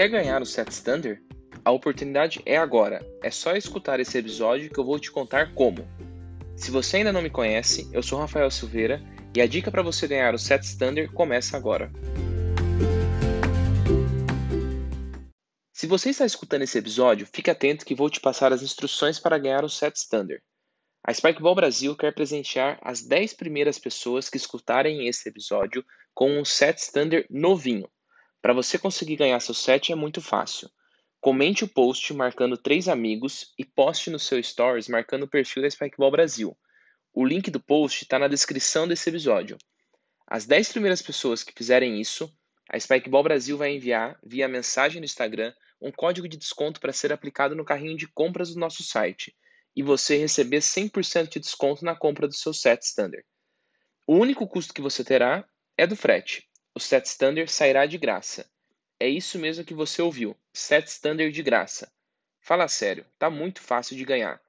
Quer ganhar o Set Standard? A oportunidade é agora. É só escutar esse episódio que eu vou te contar como. Se você ainda não me conhece, eu sou Rafael Silveira e a dica para você ganhar o Set Standard começa agora. Se você está escutando esse episódio, fique atento que vou te passar as instruções para ganhar o Set Standard. A Spikeball Brasil quer presentear as 10 primeiras pessoas que escutarem esse episódio com um set standard novinho. Para você conseguir ganhar seu set é muito fácil. Comente o post marcando três amigos e poste no seu stories marcando o perfil da Spikeball Brasil. O link do post está na descrição desse episódio. As 10 primeiras pessoas que fizerem isso, a Spikeball Brasil vai enviar, via mensagem no Instagram, um código de desconto para ser aplicado no carrinho de compras do nosso site e você receber 100% de desconto na compra do seu set standard. O único custo que você terá é do frete. O set standard sairá de graça. É isso mesmo que você ouviu, set standard de graça. Fala sério, tá muito fácil de ganhar.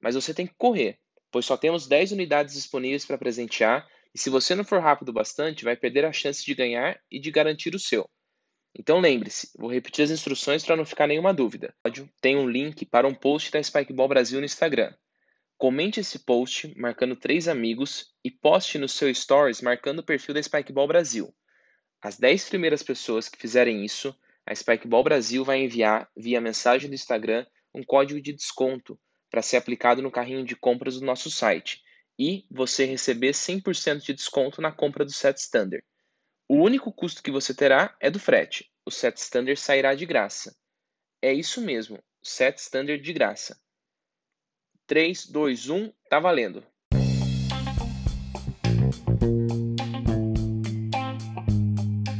Mas você tem que correr, pois só temos 10 unidades disponíveis para presentear e se você não for rápido bastante, vai perder a chance de ganhar e de garantir o seu. Então lembre-se, vou repetir as instruções para não ficar nenhuma dúvida. Tem um link para um post da Spikeball Brasil no Instagram. Comente esse post marcando três amigos e poste no seu stories marcando o perfil da Spikeball Brasil. As 10 primeiras pessoas que fizerem isso, a Spikeball Brasil vai enviar via mensagem do Instagram um código de desconto para ser aplicado no carrinho de compras do nosso site e você receber 100% de desconto na compra do set standard. O único custo que você terá é do frete. O set standard sairá de graça. É isso mesmo, set standard de graça. 3, 2, 1, tá valendo.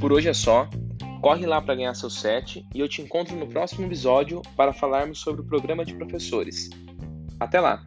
Por hoje é só. Corre lá para ganhar seu set e eu te encontro no próximo episódio para falarmos sobre o programa de professores. Até lá!